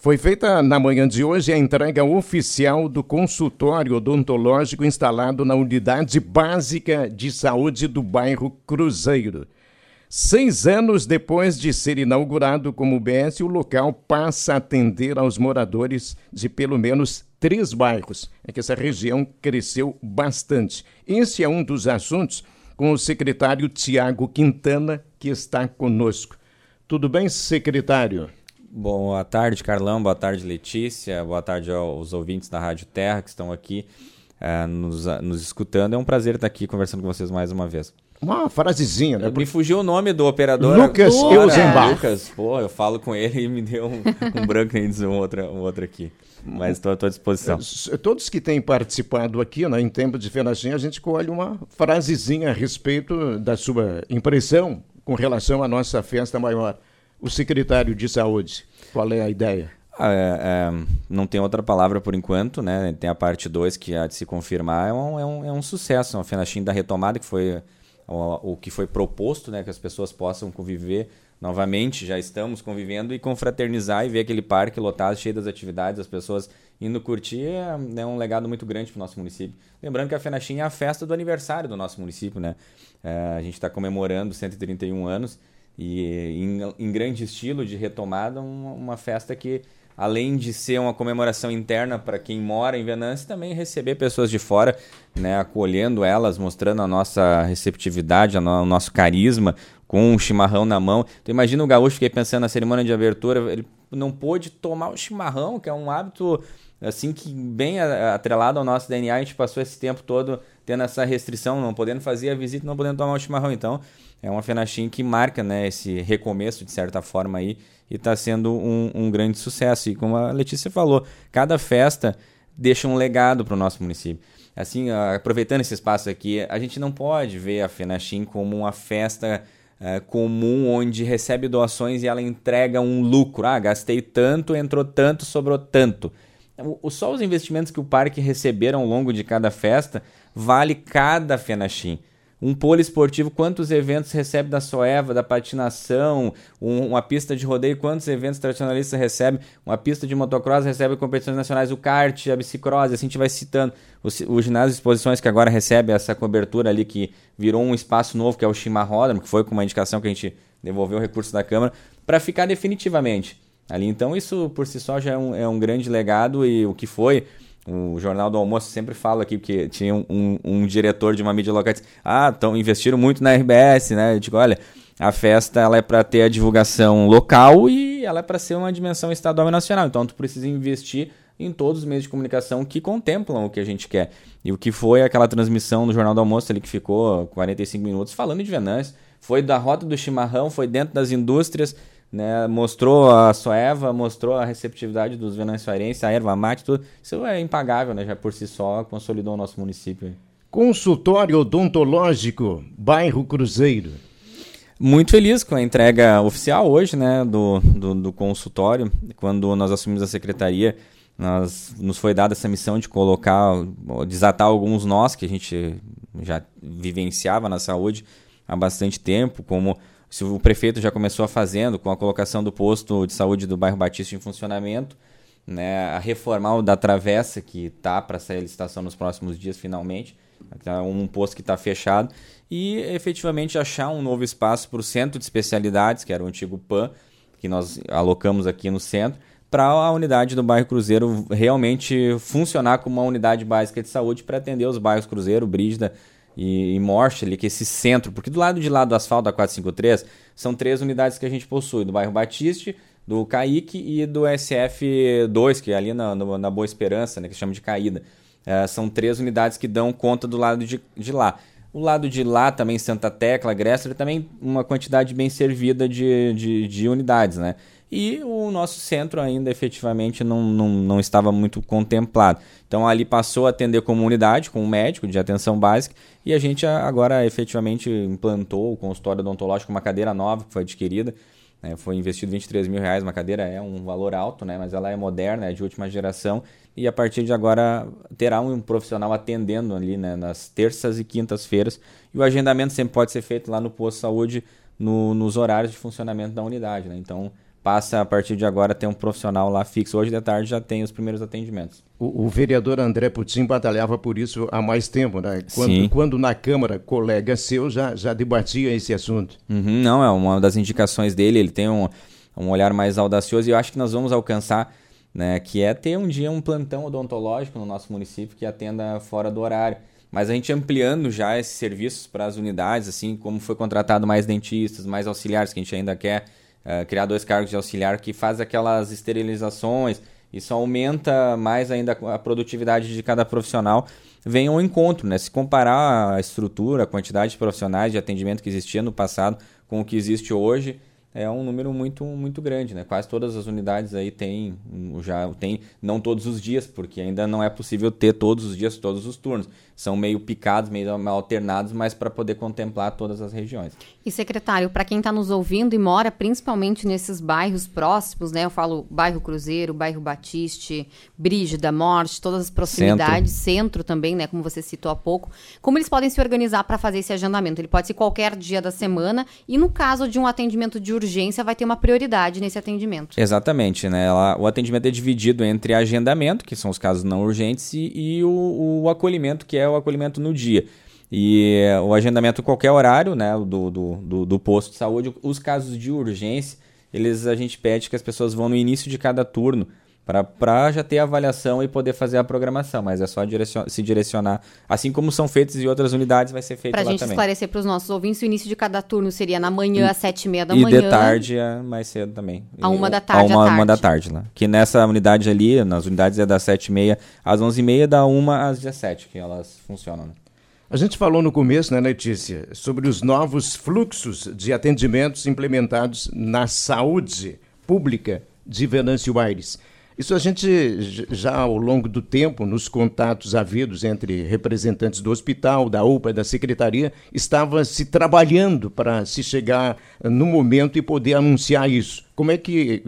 Foi feita na manhã de hoje a entrega oficial do consultório odontológico instalado na Unidade Básica de Saúde do bairro Cruzeiro. Seis anos depois de ser inaugurado como UBS, o local passa a atender aos moradores de pelo menos três bairros. É que essa região cresceu bastante. Esse é um dos assuntos com o secretário Tiago Quintana, que está conosco. Tudo bem, secretário? Boa tarde, Carlão. Boa tarde, Letícia. Boa tarde aos ouvintes da Rádio Terra que estão aqui uh, nos, nos escutando. É um prazer estar aqui conversando com vocês mais uma vez. Uma frasezinha, né? Me fugiu o nome do operador. Lucas Eusenbach. Lucas, pô, eu falo com ele e me deu um, um branco dizer um outro, um outro aqui. Mas estou à tua disposição. É, todos que têm participado aqui, né, em tempo de Fenachim, a gente colhe uma frasezinha a respeito da sua impressão com relação à nossa festa maior o secretário de Saúde? Qual é a ideia? Ah, é, é, não tem outra palavra por enquanto, né? Tem a parte 2 que há de se confirmar. É um, é um, é um sucesso, uma fenachim da retomada, que foi o, o, que foi proposto, né? Que as pessoas possam conviver novamente. Já estamos convivendo e confraternizar e ver aquele parque lotado, cheio das atividades, as pessoas indo curtir. É, é um legado muito grande para o nosso município. Lembrando que a fenachim é a festa do aniversário do nosso município, né? É, a gente está comemorando 131 anos e em, em grande estilo de retomada, uma, festa que, além de ser uma comemoração interna para quem mora em Venâncio, também receber pessoas de fora, né, acolhendo elas, mostrando a nossa receptividade, o nosso carisma, com um chimarrão na mão. Então imagina o gaúcho, fiquei pensando na cerimônia de abertura, ele não pôde tomar o chimarrão, que é um hábito assim que bem atrelado ao nosso DNA, a gente passou esse tempo todo tendo essa restrição, não podendo fazer a visita, não podendo tomar o chimarrão. Então, é uma Fenachim que marca né, esse recomeço, de certa forma, aí, e está sendo um, um, grande sucesso. E como a Letícia falou, cada festa deixa um legado para o nosso município. Assim, aproveitando esse espaço aqui, a gente não pode ver a Fenachim como uma festa uh, comum onde recebe doações e ela entrega um lucro. Ah, gastei tanto, entrou tanto, sobrou tanto. O, só os investimentos que o parque receberam ao longo de cada festa vale cada Fenachim um polo esportivo, quantos eventos recebe da Soeva, da patinação, um, uma pista de rodeio, quantos eventos tradicionalistas recebe, uma pista de motocross recebe competições nacionais, o kart, a bicicross, assim a gente vai citando. O, o ginásio de exposições que agora recebe essa cobertura ali, que virou um espaço novo, que é o Chimarródromo, que foi com uma indicação que a gente devolveu o recurso da Câmara, para ficar definitivamente ali. Então isso por si só já é um, é um grande legado e o que foi o Jornal do Almoço sempre fala aqui, porque tinha um, um, um diretor de uma mídia local que disse, ah, então investiram muito na RBS, né? Eu digo, olha, a festa ela é para ter a divulgação local e ela é para ser uma dimensão estadual e nacional. Então tu precisa investir em todos os meios de comunicação que contemplam o que a gente quer. E o que foi aquela transmissão do Jornal do Almoço ali que ficou 45 minutos falando de Venâncio, foi da rota do chimarrão, foi dentro das indústrias, né? Mostrou a Soeva, mostrou a receptividade dos venezuelenses, a erva mate, tudo. Isso é impagável, né? Já por si só consolidou o nosso município. Consultório odontológico, bairro Cruzeiro. Muito feliz com a entrega oficial hoje, né, do, do, do consultório. Quando nós assumimos a secretaria, nós, nos foi dada essa missão de colocar, desatar alguns nós que a gente já vivenciava na saúde há bastante tempo, como se o prefeito já começou a fazendo com a colocação do posto de saúde do bairro Batista em funcionamento, né, a reformar o da travessa que está para sair a licitação nos próximos dias finalmente, tá um posto que está fechado e efetivamente achar um novo espaço para o centro de especialidades, que era o antigo PAN, que nós alocamos aqui no centro, para a unidade do bairro Cruzeiro realmente funcionar como uma unidade básica de saúde para atender os bairros Cruzeiro, Brígida, e, e ali, que esse centro, porque do lado de lá do asfalto da 453 são três unidades que a gente possui, do bairro Batiste, do Caique e do SF2, que é ali na, na Boa Esperança, né, que chama de Caída. É, são três unidades que dão conta do lado de, de lá. O lado de lá também, Santa Tecla, Grécia, também uma quantidade bem servida de, de, de unidades, né? E o nosso centro ainda efetivamente não, não, não estava muito contemplado. Então ali passou a atender como unidade, com um médico de atenção básica, e a gente agora efetivamente implantou o consultório odontológico, uma cadeira nova que foi adquirida. Né, foi investido 23 mil reais, uma cadeira é um valor alto, né, mas ela é moderna, é de última geração, e a partir de agora terá um profissional atendendo ali né, nas terças e quintas-feiras, e o agendamento sempre pode ser feito lá no posto de saúde no, nos horários de funcionamento da unidade. Né, então passa a partir de agora a ter um profissional lá fixo. Hoje de tarde já tem os primeiros atendimentos. O, o vereador André Putin batalhava por isso há mais tempo, né? Quando, Sim. quando na Câmara, colega seu já, já debatia esse assunto. Uhum, não, é uma das indicações dele, ele tem um, um olhar mais audacioso e eu acho que nós vamos alcançar, né, que é ter um dia um plantão odontológico no nosso município que atenda fora do horário. Mas a gente ampliando já esses serviços para as unidades, assim como foi contratado mais dentistas, mais auxiliares, que a gente ainda quer uh, criar dois cargos de auxiliar que faz aquelas esterilizações, isso aumenta mais ainda a produtividade de cada profissional. Vem ao encontro, né? Se comparar a estrutura, a quantidade de profissionais de atendimento que existia no passado com o que existe hoje, é um número muito muito grande, né? Quase todas as unidades aí têm já tem não todos os dias, porque ainda não é possível ter todos os dias todos os turnos. São meio picados, meio alternados, mas para poder contemplar todas as regiões. E secretário, para quem está nos ouvindo e mora principalmente nesses bairros próximos, né? Eu falo bairro Cruzeiro, bairro Batiste, Brígida, Morte, todas as proximidades, centro. centro também, né? Como você citou há pouco. Como eles podem se organizar para fazer esse agendamento? Ele pode ser qualquer dia da semana e no caso de um atendimento de urgência vai ter uma prioridade nesse atendimento. Exatamente, né? Ela, o atendimento é dividido entre agendamento, que são os casos não urgentes, e, e o, o, acolhimento, que é o acolhimento no dia. E o agendamento qualquer horário, né, do, do, do, do posto de saúde. Os casos de urgência, eles a gente pede que as pessoas vão no início de cada turno para já ter a avaliação e poder fazer a programação, mas é só direcion, se direcionar, assim como são feitos em outras unidades, vai ser feito pra lá também. Para a gente esclarecer para os nossos ouvintes, o início de cada turno seria na manhã, às sete e meia da manhã. E de tarde, mais cedo também. A uma da tarde, a uma, tarde. uma da tarde lá. Que nessa unidade ali, nas unidades é das sete e meia às onze e meia, da uma às dezessete, que elas funcionam. Né? A gente falou no começo, né, Letícia, sobre os novos fluxos de atendimentos implementados na saúde pública de Venâncio Aires. Isso a gente já ao longo do tempo, nos contatos havidos entre representantes do hospital, da UPA e da secretaria, estava se trabalhando para se chegar no momento e poder anunciar isso. Como é que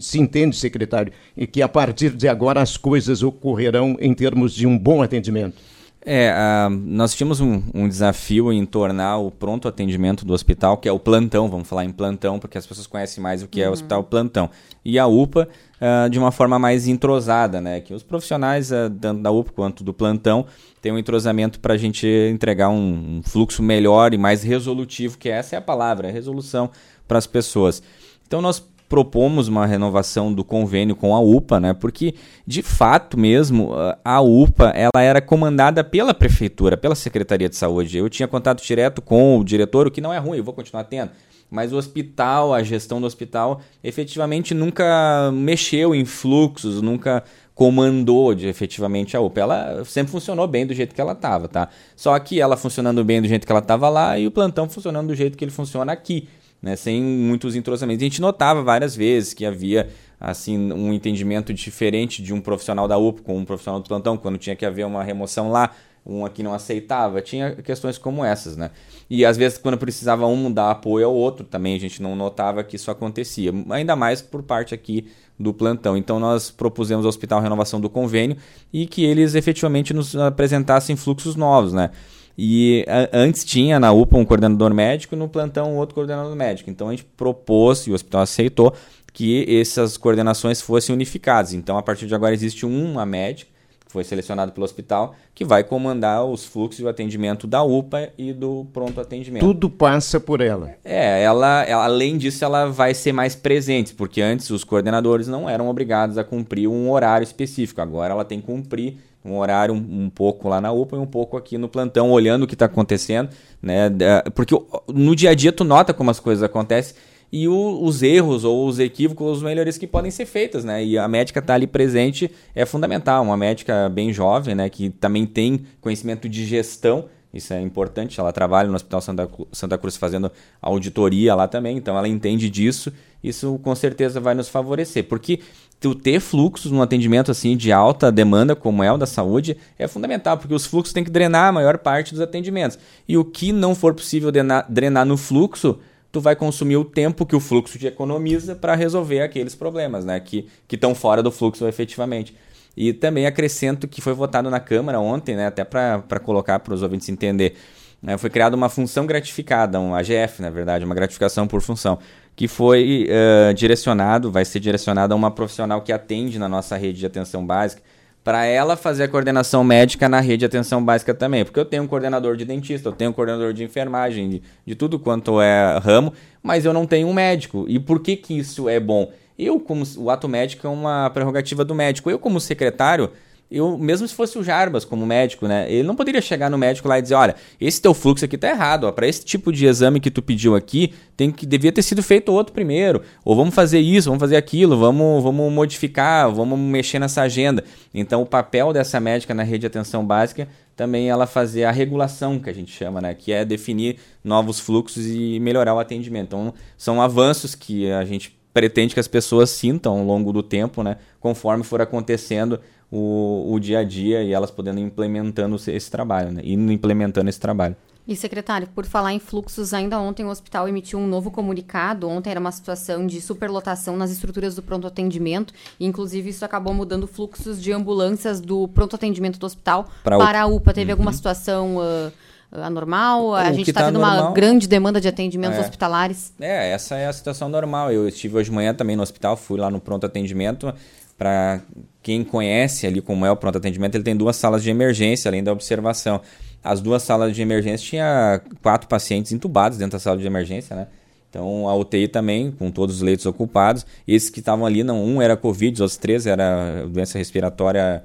se entende, secretário, que a partir de agora as coisas ocorrerão em termos de um bom atendimento? É, uh, nós tínhamos um, um, desafio em tornar o pronto atendimento do hospital, que é o plantão, vamos falar em plantão, porque as pessoas conhecem mais o que uhum. é o uhum. hospital plantão, e a UPA uh, de uma forma mais entrosada, né? Que os profissionais, uh, tanto da UPA quanto do plantão, têm um entrosamento para a gente entregar um, um, fluxo melhor e mais resolutivo, que essa é a palavra, resolução para as pessoas. Então nós propomos uma renovação do convênio com a UPA, né? Porque de fato mesmo a UPA ela era comandada pela prefeitura, pela Secretaria de Saúde. Eu tinha contato direto com o diretor, o que não é ruim, eu vou continuar tendo. Mas o hospital, a gestão do hospital, efetivamente nunca mexeu em fluxos, nunca comandou de, efetivamente a UPA. Ela sempre funcionou bem do jeito que ela estava, tá? Só que ela funcionando bem do jeito que ela estava lá e o plantão funcionando do jeito que ele funciona aqui né, sem muitos entrosamentos. A gente notava várias vezes que havia assim um entendimento diferente de um profissional da UPA com um profissional do plantão, quando tinha que haver uma remoção lá, um aqui não aceitava, tinha questões como essas, né? E às vezes quando precisava um dar apoio ao outro, também a gente não notava que isso acontecia, ainda mais por parte aqui do plantão. Então nós propusemos ao hospital renovação do convênio e que eles efetivamente nos apresentassem fluxos novos, né? E a, antes tinha na UPA um coordenador médico e no plantão outro coordenador médico. Então a gente propôs, e o hospital aceitou, que essas coordenações fossem unificadas. Então a partir de agora existe uma médica, que foi selecionada pelo hospital, que vai comandar os fluxos de atendimento da UPA e do pronto atendimento. Tudo passa por ela. É, ela, ela além disso, ela vai ser mais presente, porque antes os coordenadores não eram obrigados a cumprir um horário específico. Agora ela tem que cumprir um horário um, um, pouco lá na UPA e um pouco aqui no plantão, olhando o que está acontecendo, né? Porque no dia a dia tu nota como as coisas acontecem e o, os erros ou os equívocos, os melhores que podem ser feitas, né? E a médica estar tá ali presente é fundamental. Uma médica bem jovem, né? Que também tem conhecimento de gestão, isso é importante. Ela trabalha no Hospital Santa, Santa Cruz fazendo auditoria lá também, então ela entende disso. Isso com certeza vai nos favorecer, porque tu ter fluxos no atendimento assim de alta demanda, como é o da saúde, é fundamental, porque os fluxos têm que drenar a maior parte dos atendimentos. E o que não for possível drenar, drenar no fluxo, tu vai consumir o tempo que o fluxo te economiza para resolver aqueles problemas, né, que estão fora do fluxo efetivamente. E também acrescento que foi votado na Câmara ontem, né, até para colocar para os ouvintes entender, né, foi criada uma função gratificada, um AGF, na verdade, uma gratificação por função, que foi uh, direcionado, vai ser direcionado a uma profissional que atende na nossa rede de atenção básica, para ela fazer a coordenação médica na rede de atenção básica também. Porque eu tenho um coordenador de dentista, eu tenho um coordenador de enfermagem, de, de tudo quanto é ramo, mas eu não tenho um médico. E por que, que isso é bom? Eu, como o ato médico é uma prerrogativa do médico, eu, como secretário, eu, mesmo se fosse o Jarbas como médico, né? Ele não poderia chegar no médico lá e dizer, olha, esse teu fluxo aqui tá errado, para esse tipo de exame que tu pediu aqui, tem que devia ter sido feito outro primeiro, ou vamos fazer isso, vamos fazer aquilo, vamos, vamos modificar, vamos mexer nessa agenda. Então, o papel dessa médica na rede de atenção básica também ela fazer a regulação que a gente chama, né? Que é definir novos fluxos e melhorar o atendimento. Então, são avanços que a gente pretende que as pessoas sintam ao longo do tempo, né? Conforme for acontecendo o, o dia a dia e elas podendo implementando esse trabalho, né? Indo implementando esse trabalho. E, secretário, por falar em fluxos, ainda ontem o hospital emitiu um novo comunicado. Ontem era uma situação de superlotação nas estruturas do pronto atendimento. E, inclusive, isso acabou mudando fluxos de ambulâncias do pronto atendimento do hospital pra para a UPA. Teve uhum. alguma situação uh, anormal? A gente está tá tendo normal... uma grande demanda de atendimentos é. hospitalares. É, essa é a situação normal. Eu estive hoje de manhã também no hospital, fui lá no pronto atendimento. Para quem conhece ali como é o pronto atendimento, ele tem duas salas de emergência, além da observação. As duas salas de emergência tinha quatro pacientes entubados dentro da sala de emergência, né? Então a UTI também, com todos os leitos ocupados. Esses que estavam ali, não, um era Covid, os outros três era doença respiratória,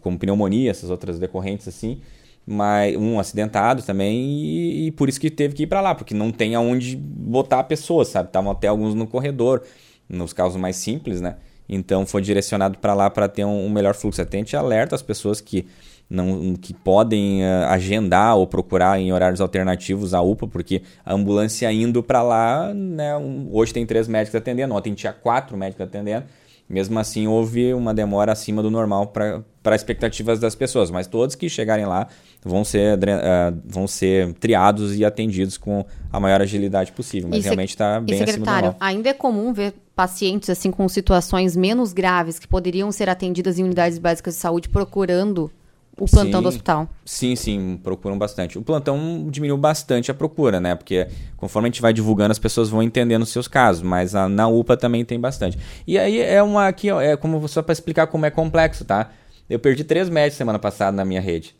como pneumonia, essas outras decorrentes assim. Mas um acidentado também, e, e por isso que teve que ir para lá, porque não tem aonde botar a pessoa, sabe? Estavam até alguns no corredor, nos casos mais simples, né? Então foi direcionado para lá para ter um, um, melhor fluxo. Até a gente alerta as pessoas que não que podem uh, agendar ou procurar em horários alternativos a UPA, porque a ambulância indo para lá, né, um, hoje tem três médicos atendendo, ontem tinha quatro médicos atendendo. Mesmo assim, houve uma demora acima do normal para expectativas das pessoas, mas todos que chegarem lá vão ser, uh, vão ser triados e atendidos com a maior agilidade possível. Mas e realmente está bem acima do normal. Ainda é comum ver pacientes assim com situações menos graves que poderiam ser atendidas em unidades básicas de saúde procurando o plantão sim, do hospital. Sim, sim, procuram bastante. O plantão diminuiu bastante a procura, né? Porque conforme a gente vai divulgando, as pessoas vão entendendo os seus casos, mas a, na UPA também tem bastante. E aí é uma aqui, é como só para explicar como é complexo, tá? Eu perdi três médicos semana passada na minha rede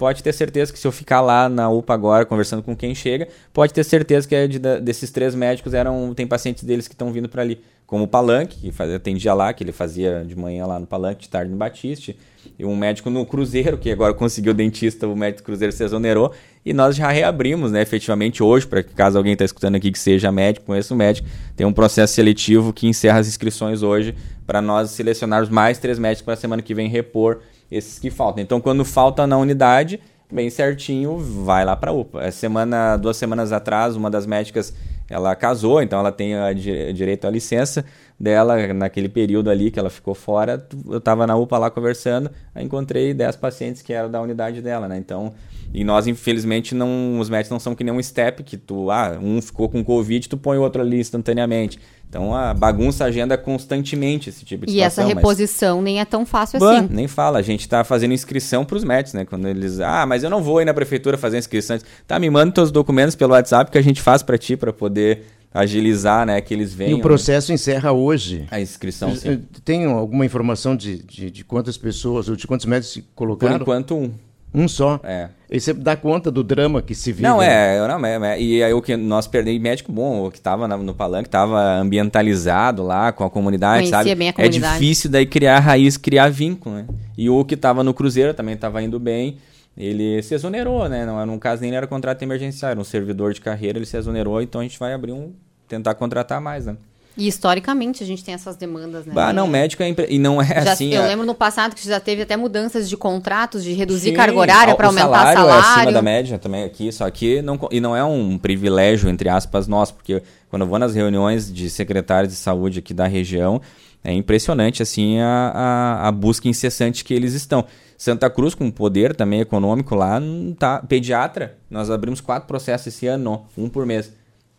pode ter certeza que se eu ficar lá na UPA agora conversando com quem chega, pode ter certeza que é de, desses três médicos eram tem pacientes deles que estão vindo para ali, como o Palanque, que atendia lá, que ele fazia de manhã lá no Palanque, de tarde no Batiste, e um médico no Cruzeiro, que agora conseguiu dentista, o médico do Cruzeiro se exonerou, e nós já reabrimos, né, efetivamente hoje, para que caso alguém está escutando aqui que seja médico, conheça o médico, tem um processo seletivo que encerra as inscrições hoje para nós selecionarmos mais três médicos para a semana que vem repor esses que faltam. Então, quando falta na unidade, bem certinho, vai lá para UPA. Essa semana, duas semanas atrás, uma das médicas, ela casou, então ela tem a, direito à licença dela naquele período ali que ela ficou fora. Eu estava na UPA lá conversando, encontrei 10 pacientes que eram da unidade dela, né? Então, e nós, infelizmente, não, os médicos não são que nem um step, que tu, ah, um ficou com Covid, tu põe o outro ali instantaneamente. Então a bagunça agenda constantemente esse tipo de e situação. E essa reposição mas... nem é tão fácil bah, assim. Nem fala, a gente está fazendo inscrição para os médicos, né? Quando eles, ah, mas eu não vou ir na prefeitura fazer inscrição. Tá, me manda teus documentos pelo WhatsApp que a gente faz para ti para poder agilizar, né, que eles venham. E o processo encerra hoje. A inscrição, sim. Tem alguma informação de, de, de quantas pessoas ou de quantos médicos colocaram? Por enquanto, um. Um só. É. E você dá conta do drama que se vive. Não, é, né? não, é, é, e aí o que nós perdemos, médico bom, o que estava no palanque, estava ambientalizado lá com a comunidade, Conhecia sabe? Bem a comunidade. É difícil daí criar raiz, criar vínculo, né? E o que estava no Cruzeiro também estava indo bem, ele se exonerou, né? Não, no caso nem era contrato emergencial, era um servidor de carreira, ele se exonerou, então a gente vai abrir um, tentar contratar mais, né? E historicamente a gente tem essas demandas, né? Bah, não, médico é impre... e não é já, assim. Eu é... lembro no passado que já teve até mudanças de contratos, de reduzir Sim, carga horária para aumentar salário. O salário é acima da média também aqui, só que não e não é um privilégio entre aspas nosso, porque quando eu vou nas reuniões de secretários de saúde aqui da região, é impressionante assim a, a, a busca incessante que eles estão. Santa Cruz, com poder também econômico lá, tá pediatra. Nós abrimos quatro processos esse ano, um por mês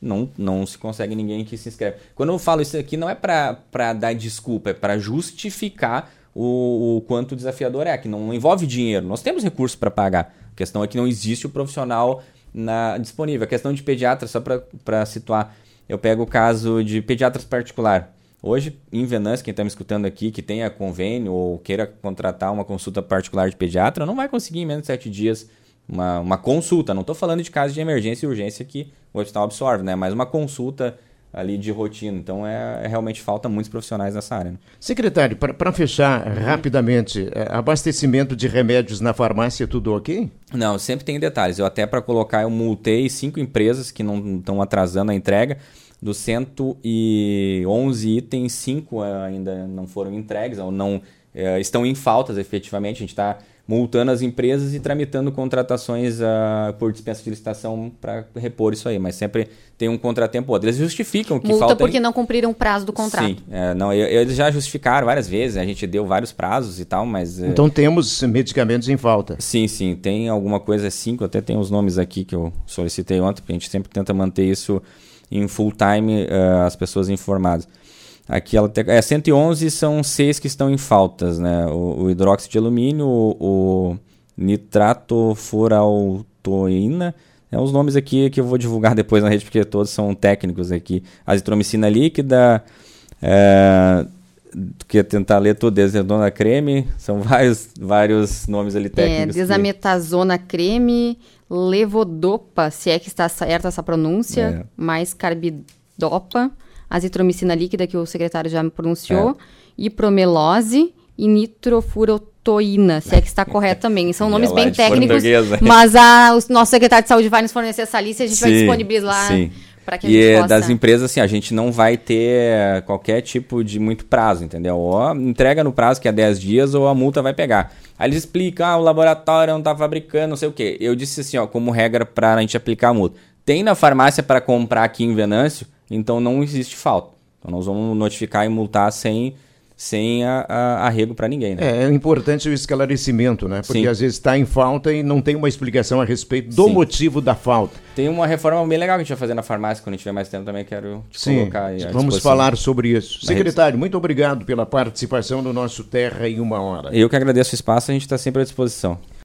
não, não se consegue ninguém que se inscreve. Quando eu falo isso aqui, não é para dar desculpa, é para justificar o, o, quanto desafiador é, que não envolve dinheiro. Nós temos recursos para pagar. A questão é que não existe o profissional na, disponível. A questão de pediatra, só para situar, eu pego o caso de pediatras particular. Hoje, em Venâncio, quem está me escutando aqui, que tenha convênio ou queira contratar uma consulta particular de pediatra, não vai conseguir em menos de sete dias uma, uma consulta. Não estou falando de casos de emergência e urgência que o hospital absorve, né? Mas uma consulta ali de rotina. Então, é, é realmente falta muitos profissionais nessa área. Né? Secretário, para fechar uhum. rapidamente, é, abastecimento de remédios na farmácia, tudo ok? Não, sempre tem detalhes. Eu até para colocar, eu multei cinco empresas que não estão atrasando a entrega. Dos 111 itens, cinco ainda não foram entregues ou não é, estão em faltas efetivamente. A gente está multando as empresas e tramitando contratações uh, por dispensa de licitação para repor isso aí, mas sempre tem um contratempo outro. Eles justificam que Multa falta... porque não cumpriram o prazo do contrato. Sim, é, não, eles já justificaram várias vezes, a gente deu vários prazos e tal, mas... É então temos medicamentos em falta. Sim, sim, tem alguma coisa, cinco, até tem os nomes aqui que eu solicitei ontem, porque a gente sempre tenta manter isso em full time, uh, as pessoas informadas. Aqui ela tem, é 111 são seis que estão em faltas, né? O, o hidróxido de alumínio, o, o nitrato furaltoína, é os nomes aqui que eu vou divulgar depois na rede porque todos são técnicos aqui. Azitromicina líquida, é, que tentar ler tudo, desedona creme, são vários, vários nomes ali é, técnicos. É, desametasona que... creme, levodopa, se é que está certa essa pronúncia, é. mais carbidopa azitromicina líquida, que o secretário já me pronunciou, é. promelose e nitrofurotoína, se é que está correto também. São nomes bem técnicos, mas a, o nosso secretário de saúde vai nos fornecer essa lista e a gente sim, vai disponibilizar. Sim. Que e é possa... das empresas, assim, a gente não vai ter qualquer tipo de muito prazo, entendeu? Ou entrega no prazo, que é 10 dias, ou a multa vai pegar. Aí eles explicam, ah, o laboratório não está fabricando, não sei o quê. Eu disse assim, ó, como regra para a gente aplicar a multa. Tem na farmácia para comprar aqui em Venâncio, então não existe falta. Então nós vamos notificar e multar sem sem a, a, arrego para ninguém. Né? É, é importante o esclarecimento, né? Porque Sim. às vezes está em falta e não tem uma explicação a respeito do Sim. motivo da falta. Tem uma reforma bem legal que a gente vai fazer na farmácia, quando a gente tiver mais tempo também quero Sim, colocar aí. Vamos falar sobre isso. Secretário, muito obrigado pela participação no nosso Terra em uma hora. Eu que agradeço o espaço, a gente está sempre à disposição.